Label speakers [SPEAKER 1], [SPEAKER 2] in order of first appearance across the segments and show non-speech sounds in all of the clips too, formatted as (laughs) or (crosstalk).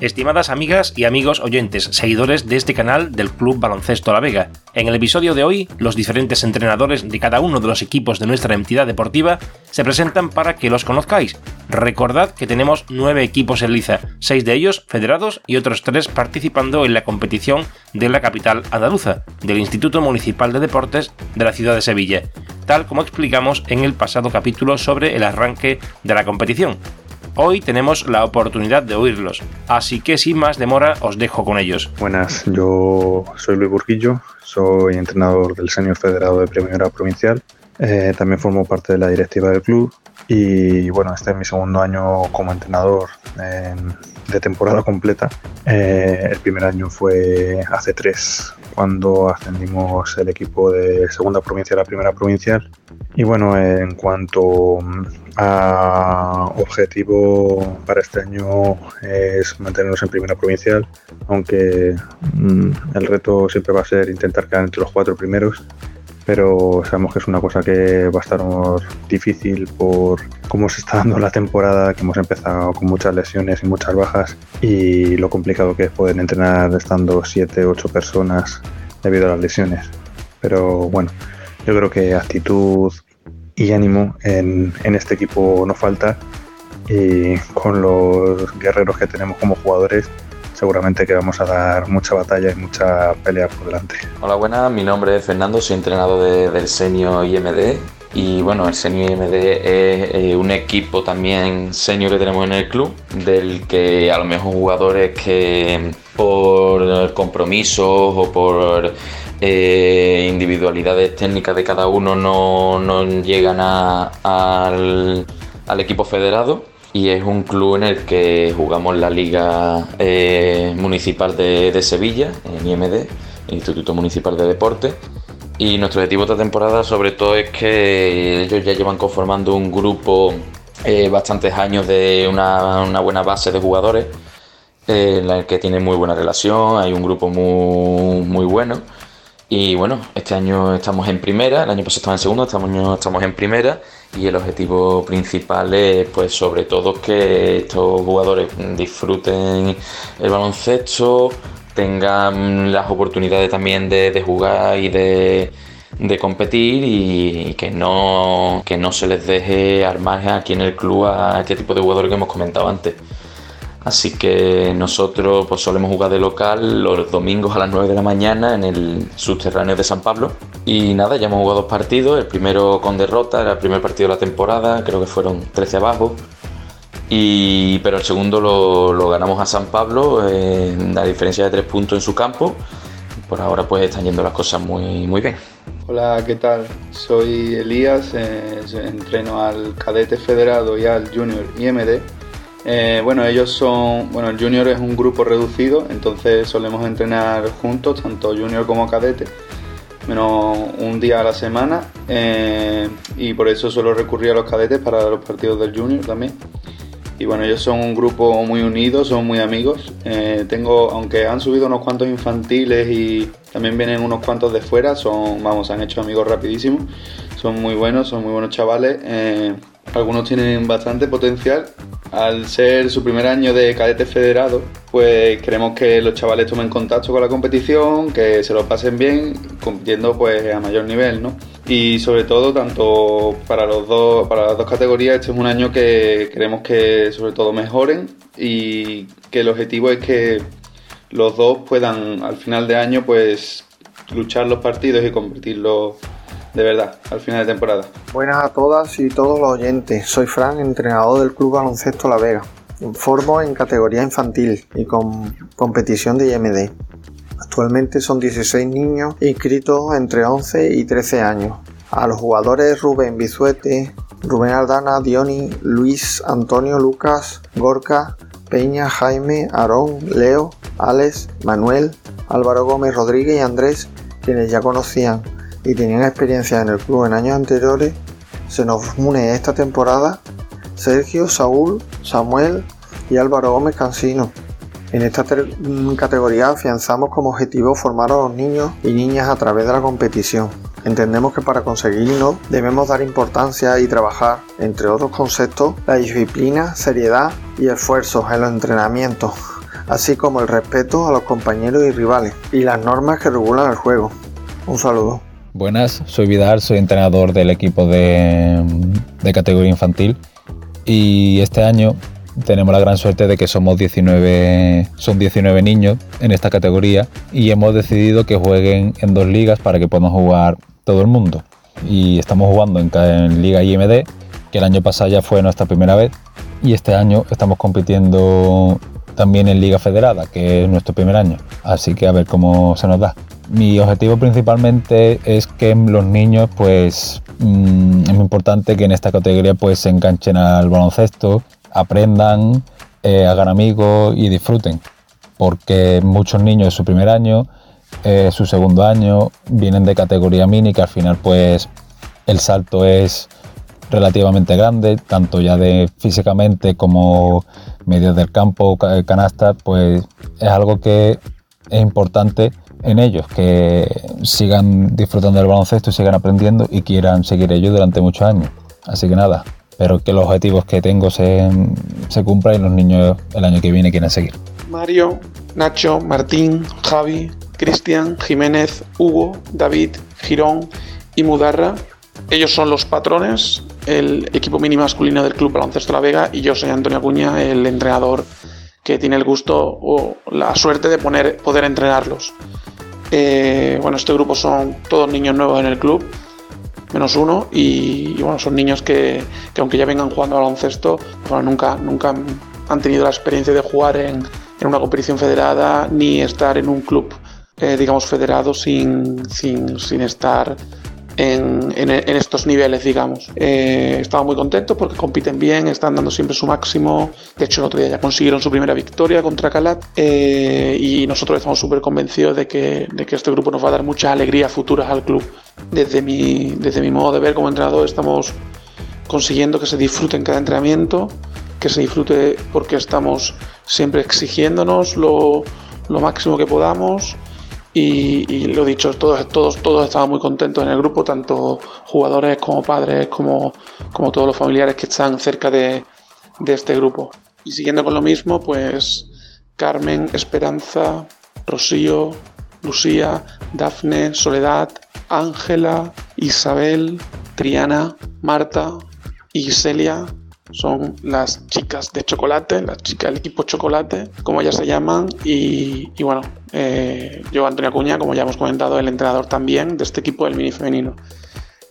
[SPEAKER 1] Estimadas amigas y amigos oyentes, seguidores de este canal del Club Baloncesto La Vega, en el episodio de hoy, los diferentes entrenadores de cada uno de los equipos de nuestra entidad deportiva se presentan para que los conozcáis. Recordad que tenemos nueve equipos en liza, seis de ellos federados y otros tres participando en la competición de la capital andaluza, del Instituto Municipal de Deportes de la ciudad de Sevilla, tal como explicamos en el pasado capítulo sobre el arranque de la competición. Hoy tenemos la oportunidad de oírlos, así que sin más demora os dejo con ellos.
[SPEAKER 2] Buenas, yo soy Luis Burguillo, soy entrenador del Senior Federado de Primera Provincial. Eh, también formo parte de la directiva del club y bueno, este es mi segundo año como entrenador de temporada completa. Eh, el primer año fue hace tres, cuando ascendimos el equipo de segunda provincia a la primera provincial. Y bueno, en cuanto a objetivo para este año es mantenernos en primera provincial, aunque mm, el reto siempre va a ser intentar quedar entre los cuatro primeros pero sabemos que es una cosa que va a estar difícil por cómo se está dando la temporada, que hemos empezado con muchas lesiones y muchas bajas y lo complicado que es poder entrenar estando 7, 8 personas debido a las lesiones. Pero bueno, yo creo que actitud y ánimo en, en este equipo no falta y con los guerreros que tenemos como jugadores seguramente que vamos a dar mucha batalla y mucha pelea por delante.
[SPEAKER 3] Hola, buenas, mi nombre es Fernando, soy entrenador del Senio IMD y bueno, el Senio IMD es eh, un equipo también senior que tenemos en el club, del que a lo mejor jugadores que por compromisos o por eh, individualidades técnicas de cada uno no, llegan al, equipo federado y es un club en el que jugamos la Liga eh, Municipal de, Sevilla, en IMD, Instituto Municipal de Deporte. Y nuestro objetivo esta temporada sobre todo es que ellos ya llevan conformando un grupo eh, bastantes años de una, buena base de jugadores en el que tienen muy buena relación, hay un grupo muy, muy bueno. Y bueno, este año estamos en primera, el año pasado estamos en segundo, este año estamos en primera y el objetivo principal es pues sobre todo que estos jugadores disfruten el baloncesto, tengan las oportunidades también de, jugar y de, competir y, que no, que no se les deje armar aquí en el club a este tipo de jugadores que hemos comentado antes. Así que nosotros pues solemos jugar de local los domingos a las 9 de la mañana en el subterráneo de San Pablo. Y nada, ya hemos jugado dos partidos, el primero con derrota, era el primer partido de la temporada, creo que fueron 13 abajo. Y, pero el segundo lo, ganamos a San Pablo la diferencia de tres puntos en su campo. Por ahora pues están yendo las cosas muy, muy bien.
[SPEAKER 4] Hola, ¿qué tal? Soy Elías, eh, entreno al cadete federado y al junior IMD eh, bueno, ellos son, bueno, el junior es un grupo reducido, entonces solemos entrenar juntos, tanto junior como cadete, menos un día a la semana, eh, y por eso suelo recurrir a los cadetes para los partidos del junior también. Y bueno, ellos son un grupo muy unido, son muy amigos. Eh, tengo, aunque han subido unos cuantos infantiles y también vienen unos cuantos de fuera, son, vamos, han hecho amigos rapidísimos. Son muy buenos, son muy buenos chavales. Algunos tienen bastante potencial al ser su primer año de cadete federado, pues queremos que los chavales tomen contacto con la competición, que se lo pasen bien, compitiendo pues a mayor nivel, ¿no? Y sobre todo, tanto para los dos, para las dos categorías, este es un año que queremos que sobre todo mejoren y que el objetivo es que los dos puedan al final de año pues luchar los partidos y competirlos de verdad, al final de temporada.
[SPEAKER 5] Buenas a todas y todos los oyentes. Soy Fran, entrenador del Club Baloncesto La Vega. Informo en categoría infantil y con competición de IMD. Actualmente son 16 niños inscritos entre 11 y 13 años. A los jugadores Rubén Bizuete, Rubén Aldana, Dioni, Luis, Antonio, Lucas, Gorka, Peña, Jaime, Aarón, Leo, Alex, Manuel, Álvaro Gómez Rodríguez y Andrés, quienes ya conocían y tenían experiencia en el club en años anteriores, se nos une esta temporada Sergio, Saúl, Samuel y Álvaro Gómez Cansino. En esta categoría afianzamos como objetivo formar a los niños y niñas a través de la competición. Entendemos que para conseguirlo debemos dar importancia y trabajar, entre otros conceptos, la disciplina, seriedad y esfuerzos en los entrenamientos, así como el respeto a los compañeros y rivales y las normas que regulan el juego. Un saludo.
[SPEAKER 6] Buenas, soy Vidal, soy entrenador del equipo de, categoría infantil y este año tenemos la gran suerte de que somos 19, son 19 niños en esta categoría y hemos decidido que jueguen en dos ligas para que puedan jugar todo el mundo. Y estamos jugando en, Liga IMD, que el año pasado ya fue nuestra primera vez, y este año estamos compitiendo también en Liga Federada, que es nuestro primer año. Así que a ver cómo se nos da. Mi objetivo principalmente es que los niños, pues, mm, es muy importante que en esta categoría pues se enganchen al baloncesto, aprendan, eh, hagan amigos y disfruten. Porque muchos niños su primer año, eh, su segundo año, vienen de categoría mini, que al final pues el salto es relativamente grande, tanto ya de físicamente como medios del campo, canasta, pues es algo que es importante en ellos, que sigan disfrutando del baloncesto sigan aprendiendo y quieran seguir ellos durante muchos años. Así que nada, pero que los objetivos que tengo se, se cumplan y los niños el año que viene quieran seguir.
[SPEAKER 7] Mario, Nacho, Martín, Javi, Cristian, Jiménez, Hugo, David, Girón y Mudarra. Ellos son los patrones, el equipo mini masculino del Club Baloncesto La Vega y yo soy Antonio Acuña, el entrenador que tiene el gusto o la suerte de poner, poder entrenarlos. Eh, bueno, este grupo son todos niños nuevos en el club menos uno y, bueno, son niños que, aunque ya vengan jugando al baloncesto, bueno, nunca, nunca han tenido la experiencia de jugar en, una competición federada ni estar en un club, eh, digamos, federado sin, sin, sin estar en, estos niveles, digamos. Eh, estaba muy contento porque compiten bien, están dando siempre su máximo. De hecho, el otro día ya consiguieron su primera victoria contra Calat eh, y nosotros estamos súper convencidos de que, de que este grupo nos va a dar muchas alegrías futuras al club. Desde mi, desde mi modo de ver como entrenador, estamos consiguiendo que se disfrute en cada entrenamiento, que se disfrute porque estamos siempre exigiéndonos lo, lo máximo que podamos y, lo dicho, todos, todos, todos estaban muy contentos en el grupo, tanto jugadores como padres, como, como todos los familiares que están cerca de, de este grupo. Y siguiendo con lo mismo, pues Carmen, Esperanza, Rocío, Lucía, Dafne, Soledad, Ángela, Isabel, Triana, Marta y Celia son las chicas de chocolate, las chicas del equipo chocolate, como ellas se llaman. Y, bueno, eh, yo, Antonio Acuña, como ya hemos comentado, el entrenador también de este equipo del mini femenino.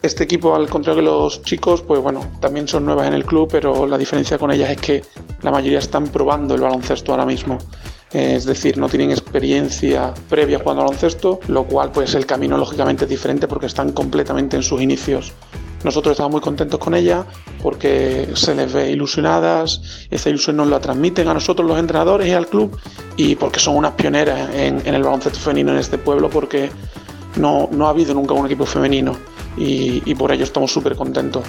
[SPEAKER 7] Este equipo, al contrario que los chicos, pues bueno, también son nuevas en el club, pero la diferencia con ellas es que la mayoría están probando el baloncesto ahora mismo. Es decir, no tienen experiencia previa jugando baloncesto, lo cual pues el camino lógicamente es diferente porque están completamente en sus inicios. Nosotros estamos muy contentos con ella porque se les ve ilusionadas, esa ilusión nos la transmiten a nosotros los entrenadores y al club y porque son unas pioneras en, el baloncesto femenino en este pueblo porque no, no ha habido nunca un equipo femenino y, por ello estamos súper contentos.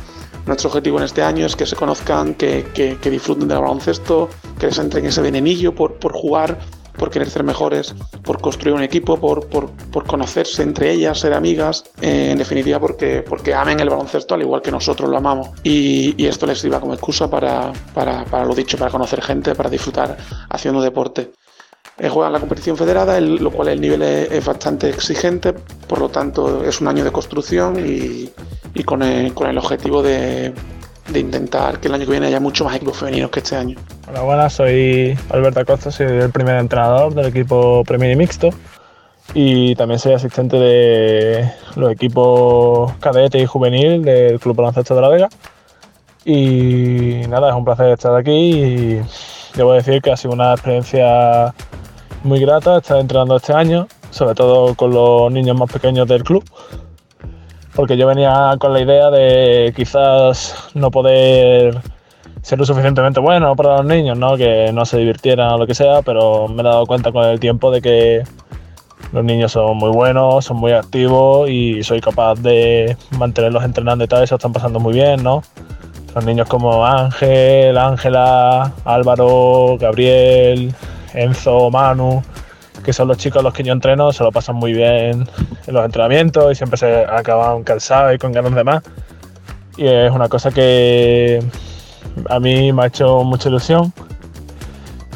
[SPEAKER 7] Nuestro objetivo en este año es que se conozcan, que, que, disfruten del baloncesto, que les entren ese venenillo por, por jugar, por querer ser mejores, por construir un equipo, por, por, por conocerse entre ellas, ser amigas, eh, en definitiva porque, porque amen el baloncesto al igual que nosotros lo amamos. Y, y esto les sirva como excusa para, para, para, lo dicho, para conocer gente, para disfrutar haciendo deporte. Eh, juegan la competición federada, lo cual el nivel es, bastante exigente, por lo tanto es un año de construcción y, y con, el, con el objetivo de, de intentar que el año que viene haya mucho más equipos femeninos que este año.
[SPEAKER 8] Hola, buenas, soy Alberto Acosta, soy el primer entrenador del equipo Premier Mixto y también soy asistente de los equipos cadete y juvenil del Club Baloncesto de la Vega. Y nada, es un placer estar aquí y debo decir que ha sido una experiencia muy grata estar entrenando este año, sobre todo con los niños más pequeños del club porque yo venía con la idea de quizás no poder ser lo suficientemente bueno para los niños, ¿no? que no se divirtieran o lo que sea, pero me he dado cuenta con el tiempo de que los niños son muy buenos, son muy activos y soy capaz de mantenerlos entrenando y tal, eso están pasando muy bien, ¿no? Son niños como Ángel, Ángela, Álvaro, Gabriel, Enzo, Manu, que son los chicos a los que yo entreno, se lo pasan muy bien en los entrenamientos y siempre se acaban cansados y con ganas de más. Y es una cosa que a mí me ha hecho mucha ilusión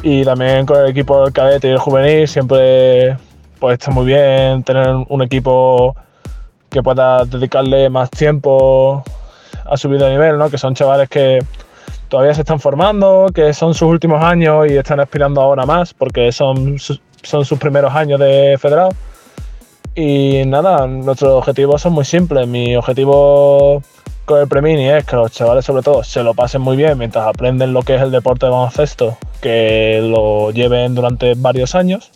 [SPEAKER 8] Y también con el equipo del cadete y el juvenil siempre pues está muy bien tener un equipo que pueda dedicarle más tiempo a subir de nivel, ¿no? Que son chavales que todavía se están formando, que son sus últimos años y están aspirando ahora más porque son, son sus primeros años de federado. Y nada, nuestros objetivos son muy simples. Mi objetivo con el Premini es que los chavales sobre todo se lo pasen muy bien mientras aprenden lo que es el deporte de baloncesto, que lo lleven durante varios años.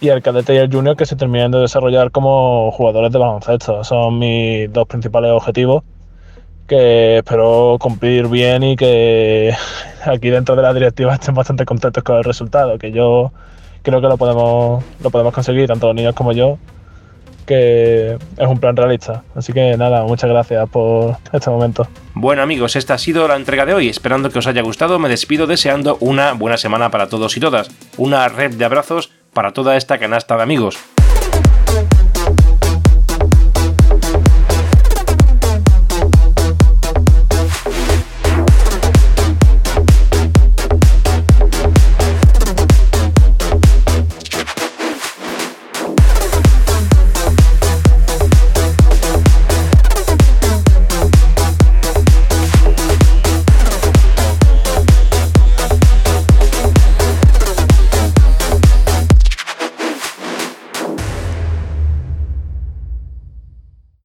[SPEAKER 8] Y el cadete y el junior que se terminen de desarrollar como jugadores de baloncesto. Son mis dos principales objetivos que espero cumplir bien y que (laughs) aquí dentro de la directiva estén bastante contentos con el resultado, que yo creo que lo podemos, lo podemos conseguir, tanto los niños como yo, que es un plan realista. Así que nada, muchas gracias por este momento.
[SPEAKER 1] Bueno amigos, esta ha sido la entrega de hoy. Esperando que os haya gustado, me despido deseando una buena semana para todos y todas. Una red de abrazos para toda esta canasta de amigos.